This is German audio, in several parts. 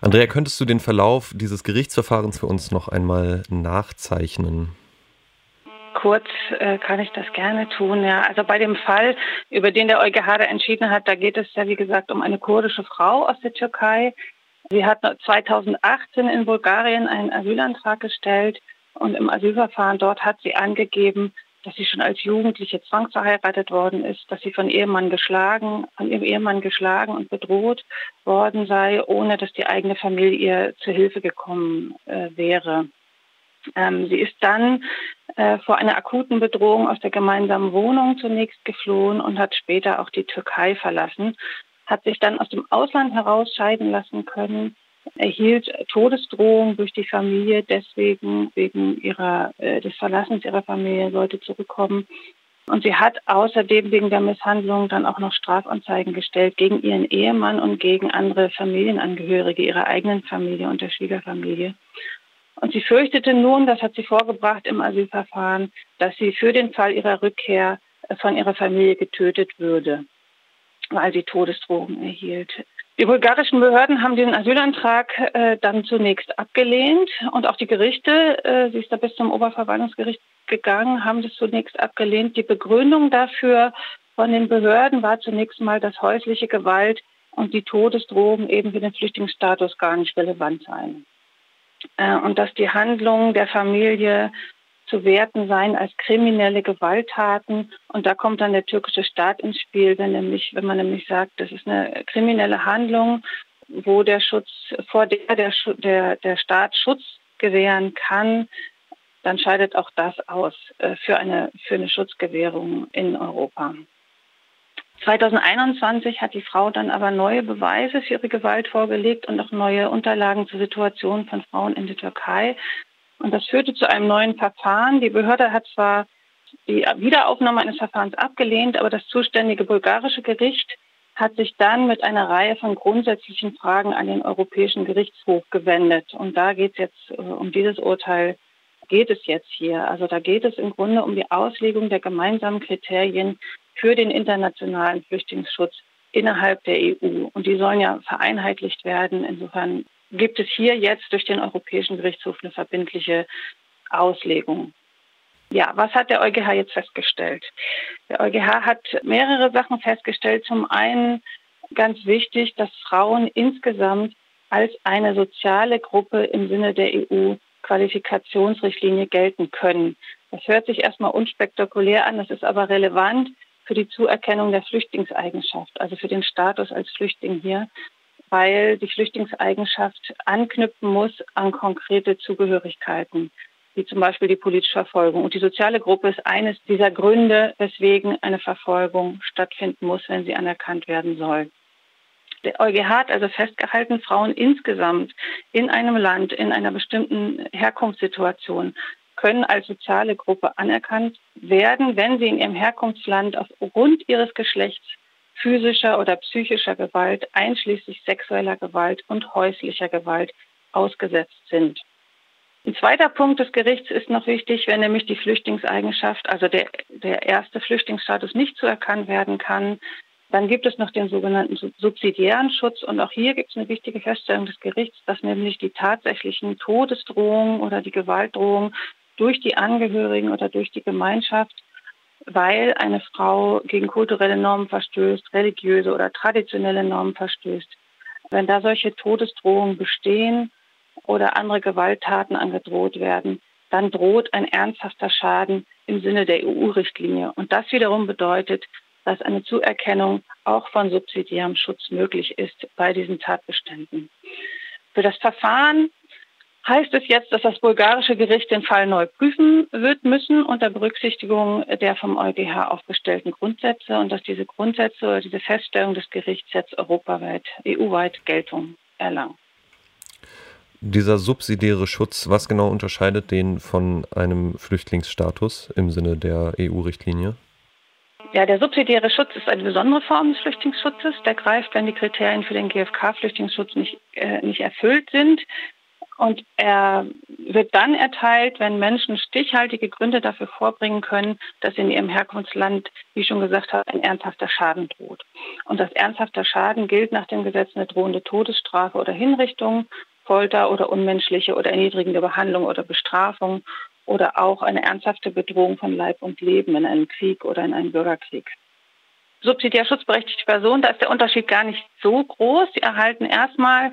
Andrea, könntest du den Verlauf dieses Gerichtsverfahrens für uns noch einmal nachzeichnen? Kurz äh, kann ich das gerne tun. Ja, also bei dem Fall, über den der EuGH entschieden hat, da geht es ja wie gesagt um eine kurdische Frau aus der Türkei. Sie hat 2018 in Bulgarien einen Asylantrag gestellt und im Asylverfahren dort hat sie angegeben, dass sie schon als Jugendliche zwangsverheiratet worden ist, dass sie von Ehemann geschlagen, von ihrem Ehemann geschlagen und bedroht worden sei, ohne dass die eigene Familie ihr zu Hilfe gekommen äh, wäre. Ähm, sie ist dann äh, vor einer akuten Bedrohung aus der gemeinsamen Wohnung zunächst geflohen und hat später auch die Türkei verlassen, hat sich dann aus dem Ausland herausscheiden lassen können erhielt Todesdrohungen durch die Familie, deswegen wegen ihrer, äh, des Verlassens ihrer Familie sollte zurückkommen. Und sie hat außerdem wegen der Misshandlung dann auch noch Strafanzeigen gestellt gegen ihren Ehemann und gegen andere Familienangehörige ihrer eigenen Familie und der Schwiegerfamilie. Und sie fürchtete nun, das hat sie vorgebracht im Asylverfahren, dass sie für den Fall ihrer Rückkehr von ihrer Familie getötet würde, weil sie Todesdrohungen erhielt. Die bulgarischen Behörden haben den Asylantrag äh, dann zunächst abgelehnt und auch die Gerichte, äh, sie ist da bis zum Oberverwaltungsgericht gegangen, haben das zunächst abgelehnt. Die Begründung dafür von den Behörden war zunächst mal, dass häusliche Gewalt und die Todesdrohungen eben für den Flüchtlingsstatus gar nicht relevant seien. Äh, und dass die Handlungen der Familie zu werten seien als kriminelle Gewalttaten. Und da kommt dann der türkische Staat ins Spiel, wenn, nämlich, wenn man nämlich sagt, das ist eine kriminelle Handlung, wo der Schutz, vor der der, der, der Staat Schutz gewähren kann, dann scheidet auch das aus äh, für eine, für eine Schutzgewährung in Europa. 2021 hat die Frau dann aber neue Beweise für ihre Gewalt vorgelegt und auch neue Unterlagen zur Situation von Frauen in der Türkei. Und das führte zu einem neuen Verfahren. Die Behörde hat zwar die Wiederaufnahme eines Verfahrens abgelehnt, aber das zuständige bulgarische Gericht hat sich dann mit einer Reihe von grundsätzlichen Fragen an den Europäischen Gerichtshof gewendet. Und da geht es jetzt äh, um dieses Urteil, geht es jetzt hier. Also da geht es im Grunde um die Auslegung der gemeinsamen Kriterien für den internationalen Flüchtlingsschutz innerhalb der EU. Und die sollen ja vereinheitlicht werden. Insofern gibt es hier jetzt durch den Europäischen Gerichtshof eine verbindliche Auslegung. Ja, was hat der EuGH jetzt festgestellt? Der EuGH hat mehrere Sachen festgestellt. Zum einen ganz wichtig, dass Frauen insgesamt als eine soziale Gruppe im Sinne der EU-Qualifikationsrichtlinie gelten können. Das hört sich erstmal unspektakulär an, das ist aber relevant für die Zuerkennung der Flüchtlingseigenschaft, also für den Status als Flüchtling hier weil die Flüchtlingseigenschaft anknüpfen muss an konkrete Zugehörigkeiten, wie zum Beispiel die politische Verfolgung. Und die soziale Gruppe ist eines dieser Gründe, weswegen eine Verfolgung stattfinden muss, wenn sie anerkannt werden soll. Der EuGH hat also festgehalten, Frauen insgesamt in einem Land, in einer bestimmten Herkunftssituation können als soziale Gruppe anerkannt werden, wenn sie in ihrem Herkunftsland aufgrund ihres Geschlechts physischer oder psychischer Gewalt, einschließlich sexueller Gewalt und häuslicher Gewalt ausgesetzt sind. Ein zweiter Punkt des Gerichts ist noch wichtig, wenn nämlich die Flüchtlingseigenschaft, also der, der erste Flüchtlingsstatus nicht zuerkannt werden kann, dann gibt es noch den sogenannten subsidiären Schutz. Und auch hier gibt es eine wichtige Feststellung des Gerichts, dass nämlich die tatsächlichen Todesdrohungen oder die Gewaltdrohungen durch die Angehörigen oder durch die Gemeinschaft weil eine Frau gegen kulturelle Normen verstößt, religiöse oder traditionelle Normen verstößt. Wenn da solche Todesdrohungen bestehen oder andere Gewalttaten angedroht werden, dann droht ein ernsthafter Schaden im Sinne der EU-Richtlinie. Und das wiederum bedeutet, dass eine Zuerkennung auch von subsidiärem Schutz möglich ist bei diesen Tatbeständen. Für das Verfahren heißt es jetzt, dass das bulgarische Gericht den Fall neu prüfen wird müssen unter Berücksichtigung der vom EuGH aufgestellten Grundsätze und dass diese Grundsätze oder diese Feststellung des Gerichts jetzt europaweit, EU-weit Geltung erlangen. Dieser subsidiäre Schutz, was genau unterscheidet den von einem Flüchtlingsstatus im Sinne der EU-Richtlinie? Ja, der subsidiäre Schutz ist eine besondere Form des Flüchtlingsschutzes. Der greift, wenn die Kriterien für den GfK-Flüchtlingsschutz nicht, äh, nicht erfüllt sind. Und er wird dann erteilt, wenn Menschen stichhaltige Gründe dafür vorbringen können, dass in ihrem Herkunftsland, wie schon gesagt habe, ein ernsthafter Schaden droht. Und das ernsthafter Schaden gilt nach dem Gesetz eine drohende Todesstrafe oder Hinrichtung, Folter oder unmenschliche oder erniedrigende Behandlung oder Bestrafung oder auch eine ernsthafte Bedrohung von Leib und Leben in einem Krieg oder in einem Bürgerkrieg. Subsidiär schutzberechtigte Personen, da ist der Unterschied gar nicht so groß. Sie erhalten erstmal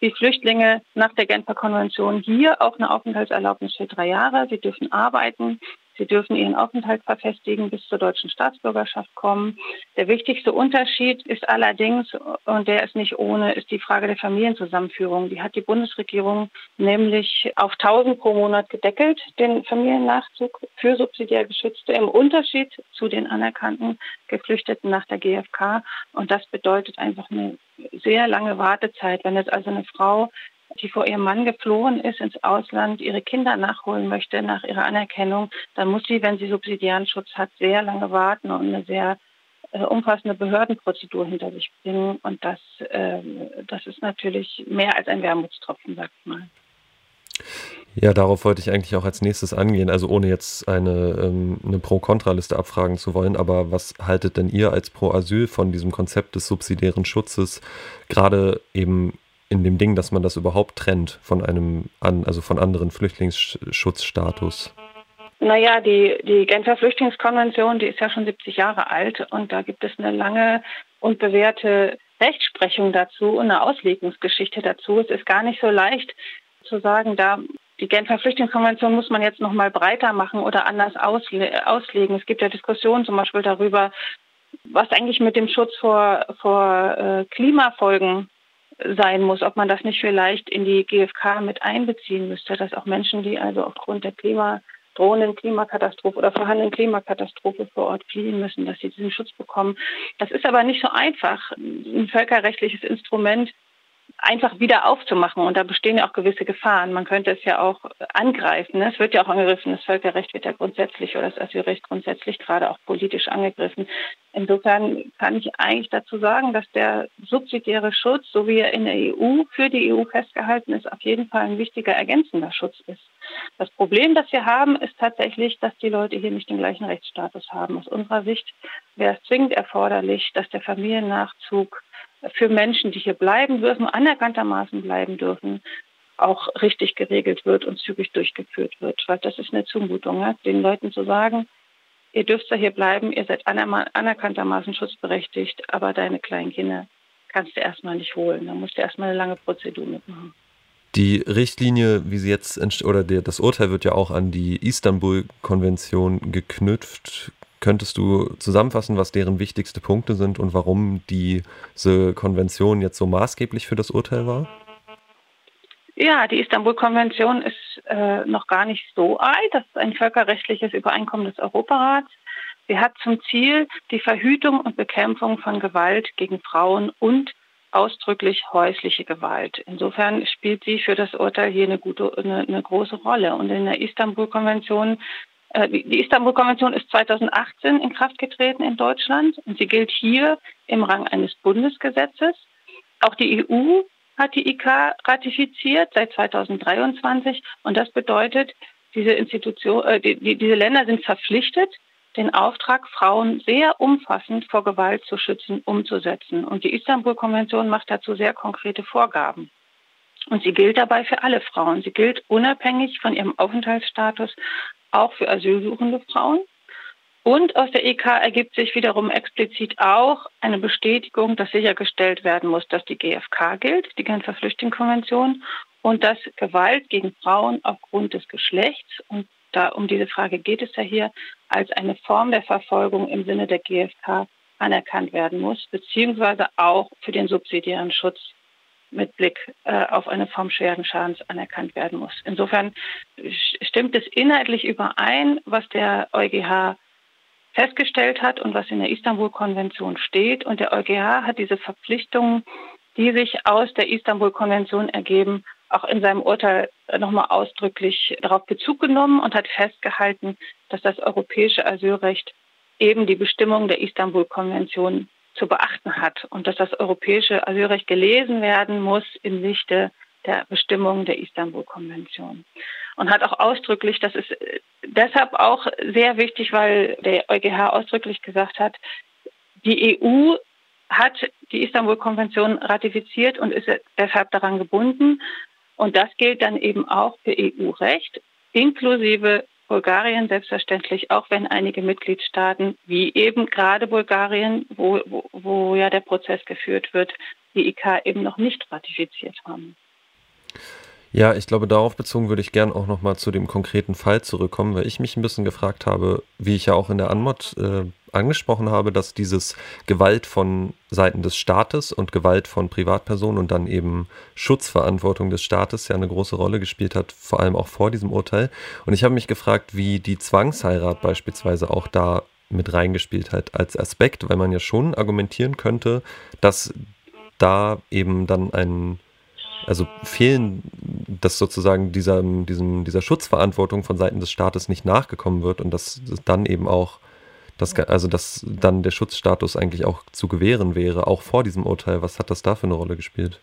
die Flüchtlinge nach der Genfer Konvention hier auch eine Aufenthaltserlaubnis für drei Jahre. Sie dürfen arbeiten, Sie dürfen ihren Aufenthalt verfestigen, bis zur deutschen Staatsbürgerschaft kommen. Der wichtigste Unterschied ist allerdings, und der ist nicht ohne, ist die Frage der Familienzusammenführung. Die hat die Bundesregierung nämlich auf 1000 pro Monat gedeckelt, den Familiennachzug für subsidiär Geschützte im Unterschied zu den anerkannten Geflüchteten nach der GfK. Und das bedeutet einfach eine sehr lange Wartezeit. Wenn jetzt also eine Frau die vor ihrem Mann geflohen ist ins Ausland, ihre Kinder nachholen möchte nach ihrer Anerkennung, dann muss sie, wenn sie subsidiären Schutz hat, sehr lange warten und eine sehr äh, umfassende Behördenprozedur hinter sich bringen. Und das, äh, das ist natürlich mehr als ein Wermutstropfen, sag ich mal. Ja, darauf wollte ich eigentlich auch als nächstes angehen, also ohne jetzt eine, ähm, eine Pro-Kontra-Liste abfragen zu wollen, aber was haltet denn ihr als Pro-Asyl von diesem Konzept des subsidiären Schutzes, gerade eben in dem Ding, dass man das überhaupt trennt von einem, an, also von anderen Flüchtlingsschutzstatus? Naja, die, die Genfer Flüchtlingskonvention, die ist ja schon 70 Jahre alt und da gibt es eine lange und bewährte Rechtsprechung dazu und eine Auslegungsgeschichte dazu. Es ist gar nicht so leicht zu sagen, da die Genfer Flüchtlingskonvention muss man jetzt noch mal breiter machen oder anders ausle auslegen. Es gibt ja Diskussionen zum Beispiel darüber, was eigentlich mit dem Schutz vor, vor äh, Klimafolgen sein muss, ob man das nicht vielleicht in die GfK mit einbeziehen müsste, dass auch Menschen, die also aufgrund der Klima, drohenden Klimakatastrophe oder vorhandenen Klimakatastrophe vor Ort fliehen müssen, dass sie diesen Schutz bekommen. Das ist aber nicht so einfach. Ein völkerrechtliches Instrument einfach wieder aufzumachen. Und da bestehen ja auch gewisse Gefahren. Man könnte es ja auch angreifen. Es wird ja auch angegriffen. Das Völkerrecht wird ja grundsätzlich oder das Asylrecht grundsätzlich gerade auch politisch angegriffen. Insofern kann ich eigentlich dazu sagen, dass der subsidiäre Schutz, so wie er in der EU für die EU festgehalten ist, auf jeden Fall ein wichtiger ergänzender Schutz ist. Das Problem, das wir haben, ist tatsächlich, dass die Leute hier nicht den gleichen Rechtsstatus haben. Aus unserer Sicht wäre es zwingend erforderlich, dass der Familiennachzug für Menschen, die hier bleiben dürfen, anerkanntermaßen bleiben dürfen, auch richtig geregelt wird und zügig durchgeführt wird. Weil das ist eine Zumutung, ja? den Leuten zu sagen, ihr dürft ja hier bleiben, ihr seid anerkanntermaßen schutzberechtigt, aber deine kleinen Kinder kannst du erstmal nicht holen. Da musst du erstmal eine lange Prozedur mitmachen. Die Richtlinie, wie sie jetzt oder der, das Urteil wird ja auch an die Istanbul-Konvention geknüpft. Könntest du zusammenfassen, was deren wichtigste Punkte sind und warum diese Konvention jetzt so maßgeblich für das Urteil war? Ja, die Istanbul-Konvention ist äh, noch gar nicht so alt. Das ist ein völkerrechtliches Übereinkommen des Europarats. Sie hat zum Ziel die Verhütung und Bekämpfung von Gewalt gegen Frauen und ausdrücklich häusliche Gewalt. Insofern spielt sie für das Urteil hier eine, gute, eine, eine große Rolle. Und in der Istanbul-Konvention die Istanbul-Konvention ist 2018 in Kraft getreten in Deutschland und sie gilt hier im Rang eines Bundesgesetzes. Auch die EU hat die IK ratifiziert seit 2023 und das bedeutet, diese Institution, äh, die, die, diese Länder sind verpflichtet, den Auftrag, Frauen sehr umfassend vor Gewalt zu schützen, umzusetzen. Und die Istanbul-Konvention macht dazu sehr konkrete Vorgaben. Und sie gilt dabei für alle Frauen. Sie gilt unabhängig von ihrem Aufenthaltsstatus auch für asylsuchende Frauen. Und aus der EK ergibt sich wiederum explizit auch eine Bestätigung, dass sichergestellt werden muss, dass die GfK gilt, die Genfer Flüchtlingskonvention, und dass Gewalt gegen Frauen aufgrund des Geschlechts, und da um diese Frage geht es ja hier, als eine Form der Verfolgung im Sinne der GfK anerkannt werden muss, beziehungsweise auch für den subsidiären Schutz mit Blick äh, auf eine Form schweren Schadens anerkannt werden muss. Insofern stimmt es inhaltlich überein, was der EuGH festgestellt hat und was in der Istanbul-Konvention steht. Und der EuGH hat diese Verpflichtungen, die sich aus der Istanbul-Konvention ergeben, auch in seinem Urteil nochmal ausdrücklich darauf Bezug genommen und hat festgehalten, dass das europäische Asylrecht eben die Bestimmungen der Istanbul-Konvention zu beachten hat und dass das europäische Asylrecht gelesen werden muss im Lichte der Bestimmungen der Istanbul-Konvention. Und hat auch ausdrücklich, das ist deshalb auch sehr wichtig, weil der EuGH ausdrücklich gesagt hat, die EU hat die Istanbul-Konvention ratifiziert und ist deshalb daran gebunden. Und das gilt dann eben auch für EU-Recht, inklusive Bulgarien selbstverständlich, auch wenn einige Mitgliedstaaten, wie eben gerade Bulgarien, wo, wo, wo ja der Prozess geführt wird, die IK eben noch nicht ratifiziert haben. Ja, ich glaube, darauf bezogen würde ich gern auch nochmal zu dem konkreten Fall zurückkommen, weil ich mich ein bisschen gefragt habe, wie ich ja auch in der Anmod äh, angesprochen habe, dass dieses Gewalt von Seiten des Staates und Gewalt von Privatpersonen und dann eben Schutzverantwortung des Staates ja eine große Rolle gespielt hat, vor allem auch vor diesem Urteil. Und ich habe mich gefragt, wie die Zwangsheirat beispielsweise auch da mit reingespielt hat als Aspekt, weil man ja schon argumentieren könnte, dass da eben dann ein also fehlen, dass sozusagen dieser, diesem, dieser Schutzverantwortung von Seiten des Staates nicht nachgekommen wird und dass dann eben auch, das, also dass dann der Schutzstatus eigentlich auch zu gewähren wäre, auch vor diesem Urteil. Was hat das da für eine Rolle gespielt?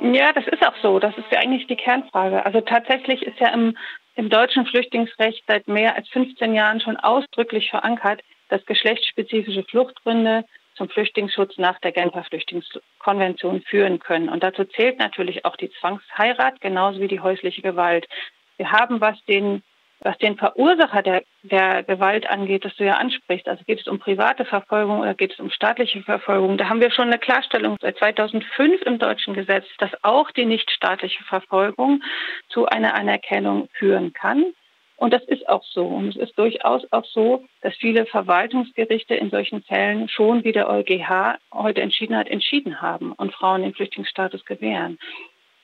Ja, das ist auch so. Das ist ja eigentlich die Kernfrage. Also tatsächlich ist ja im, im deutschen Flüchtlingsrecht seit mehr als 15 Jahren schon ausdrücklich verankert, dass geschlechtsspezifische Fluchtgründe zum Flüchtlingsschutz nach der Genfer Flüchtlingskonvention führen können. Und dazu zählt natürlich auch die Zwangsheirat genauso wie die häusliche Gewalt. Wir haben, was den, was den Verursacher der, der Gewalt angeht, das du ja ansprichst, also geht es um private Verfolgung oder geht es um staatliche Verfolgung, da haben wir schon eine Klarstellung seit 2005 im deutschen Gesetz, dass auch die nichtstaatliche Verfolgung zu einer Anerkennung führen kann. Und das ist auch so. Und es ist durchaus auch so, dass viele Verwaltungsgerichte in solchen Fällen schon, wie der EuGH heute entschieden hat, entschieden haben und Frauen den Flüchtlingsstatus gewähren.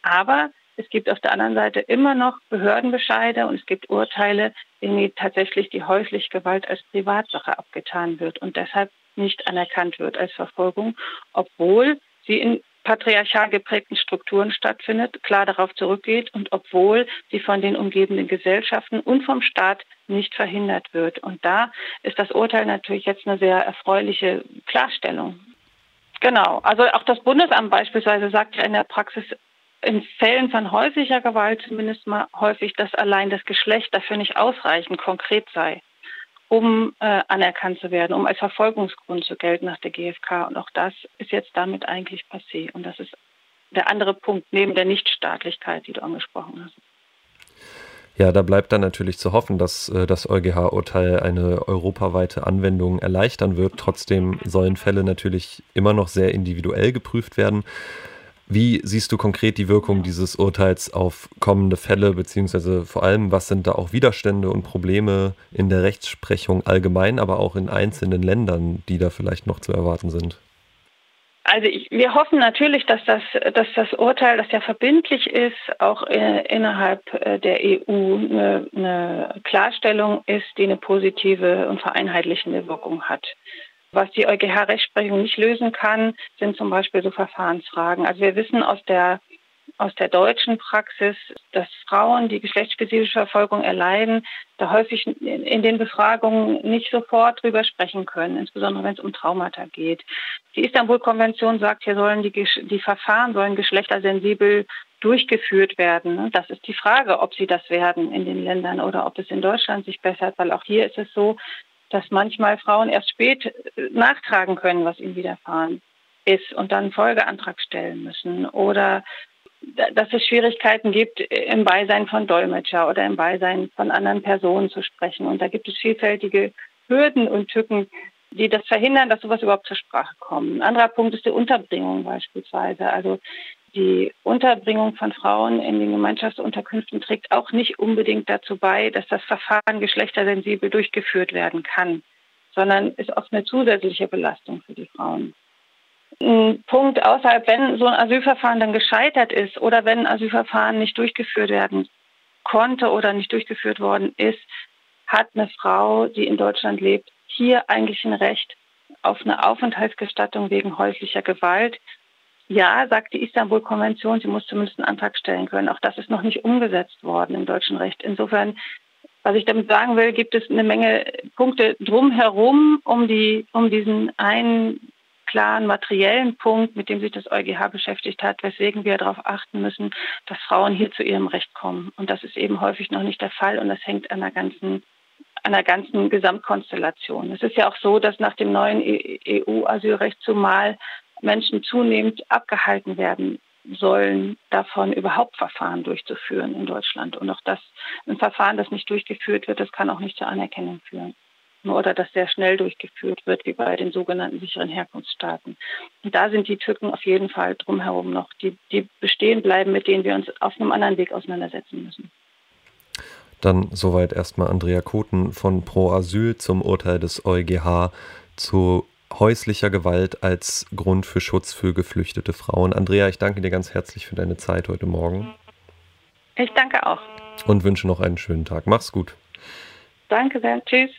Aber es gibt auf der anderen Seite immer noch Behördenbescheide und es gibt Urteile, in denen tatsächlich die häusliche Gewalt als Privatsache abgetan wird und deshalb nicht anerkannt wird als Verfolgung, obwohl sie in patriarchal geprägten Strukturen stattfindet, klar darauf zurückgeht und obwohl sie von den umgebenden Gesellschaften und vom Staat nicht verhindert wird. Und da ist das Urteil natürlich jetzt eine sehr erfreuliche Klarstellung. Genau, also auch das Bundesamt beispielsweise sagt ja in der Praxis, in Fällen von häuslicher Gewalt zumindest mal häufig, dass allein das Geschlecht dafür nicht ausreichend konkret sei um äh, anerkannt zu werden, um als Verfolgungsgrund zu gelten nach der GfK. Und auch das ist jetzt damit eigentlich passé. Und das ist der andere Punkt neben der Nichtstaatlichkeit, die du angesprochen hast. Ja, da bleibt dann natürlich zu hoffen, dass äh, das EuGH-Urteil eine europaweite Anwendung erleichtern wird. Trotzdem sollen Fälle natürlich immer noch sehr individuell geprüft werden. Wie siehst du konkret die Wirkung dieses Urteils auf kommende Fälle, beziehungsweise vor allem, was sind da auch Widerstände und Probleme in der Rechtsprechung allgemein, aber auch in einzelnen Ländern, die da vielleicht noch zu erwarten sind? Also ich, wir hoffen natürlich, dass das, dass das Urteil, das ja verbindlich ist, auch äh, innerhalb äh, der EU eine, eine Klarstellung ist, die eine positive und vereinheitlichende Wirkung hat. Was die EuGH-Rechtsprechung nicht lösen kann, sind zum Beispiel so Verfahrensfragen. Also wir wissen aus der aus der deutschen Praxis, dass Frauen, die geschlechtsspezifische Verfolgung erleiden, da häufig in den Befragungen nicht sofort drüber sprechen können, insbesondere wenn es um Traumata geht. Die Istanbul-Konvention sagt, hier sollen die, die Verfahren sollen geschlechtersensibel durchgeführt werden. Das ist die Frage, ob sie das werden in den Ländern oder ob es in Deutschland sich bessert, weil auch hier ist es so, dass manchmal Frauen erst spät äh, nachtragen können, was ihnen widerfahren ist und dann einen Folgeantrag stellen müssen oder dass es Schwierigkeiten gibt, im Beisein von Dolmetscher oder im Beisein von anderen Personen zu sprechen. Und da gibt es vielfältige Hürden und Tücken, die das verhindern, dass sowas überhaupt zur Sprache kommt. Ein anderer Punkt ist die Unterbringung beispielsweise. Also die Unterbringung von Frauen in den Gemeinschaftsunterkünften trägt auch nicht unbedingt dazu bei, dass das Verfahren geschlechtersensibel durchgeführt werden kann, sondern ist oft eine zusätzliche Belastung für die Frauen. Ein Punkt außerhalb, wenn so ein Asylverfahren dann gescheitert ist oder wenn ein Asylverfahren nicht durchgeführt werden konnte oder nicht durchgeführt worden ist, hat eine Frau, die in Deutschland lebt, hier eigentlich ein Recht auf eine Aufenthaltsgestattung wegen häuslicher Gewalt, ja, sagt die Istanbul-Konvention, sie muss zumindest einen Antrag stellen können. Auch das ist noch nicht umgesetzt worden im deutschen Recht. Insofern, was ich damit sagen will, gibt es eine Menge Punkte drumherum, um, die, um diesen einen klaren materiellen Punkt, mit dem sich das EuGH beschäftigt hat, weswegen wir darauf achten müssen, dass Frauen hier zu ihrem Recht kommen. Und das ist eben häufig noch nicht der Fall und das hängt an der ganzen einer ganzen Gesamtkonstellation. Es ist ja auch so, dass nach dem neuen EU-Asylrecht zumal Menschen zunehmend abgehalten werden sollen, davon überhaupt Verfahren durchzuführen in Deutschland. Und auch das, ein Verfahren, das nicht durchgeführt wird, das kann auch nicht zur Anerkennung führen. Oder das sehr schnell durchgeführt wird, wie bei den sogenannten sicheren Herkunftsstaaten. Und da sind die Tücken auf jeden Fall drumherum noch, die, die bestehen bleiben, mit denen wir uns auf einem anderen Weg auseinandersetzen müssen. Dann soweit erstmal Andrea Koten von Pro Asyl zum Urteil des EuGH zu häuslicher Gewalt als Grund für Schutz für geflüchtete Frauen. Andrea, ich danke dir ganz herzlich für deine Zeit heute Morgen. Ich danke auch. Und wünsche noch einen schönen Tag. Mach's gut. Danke sehr. Tschüss.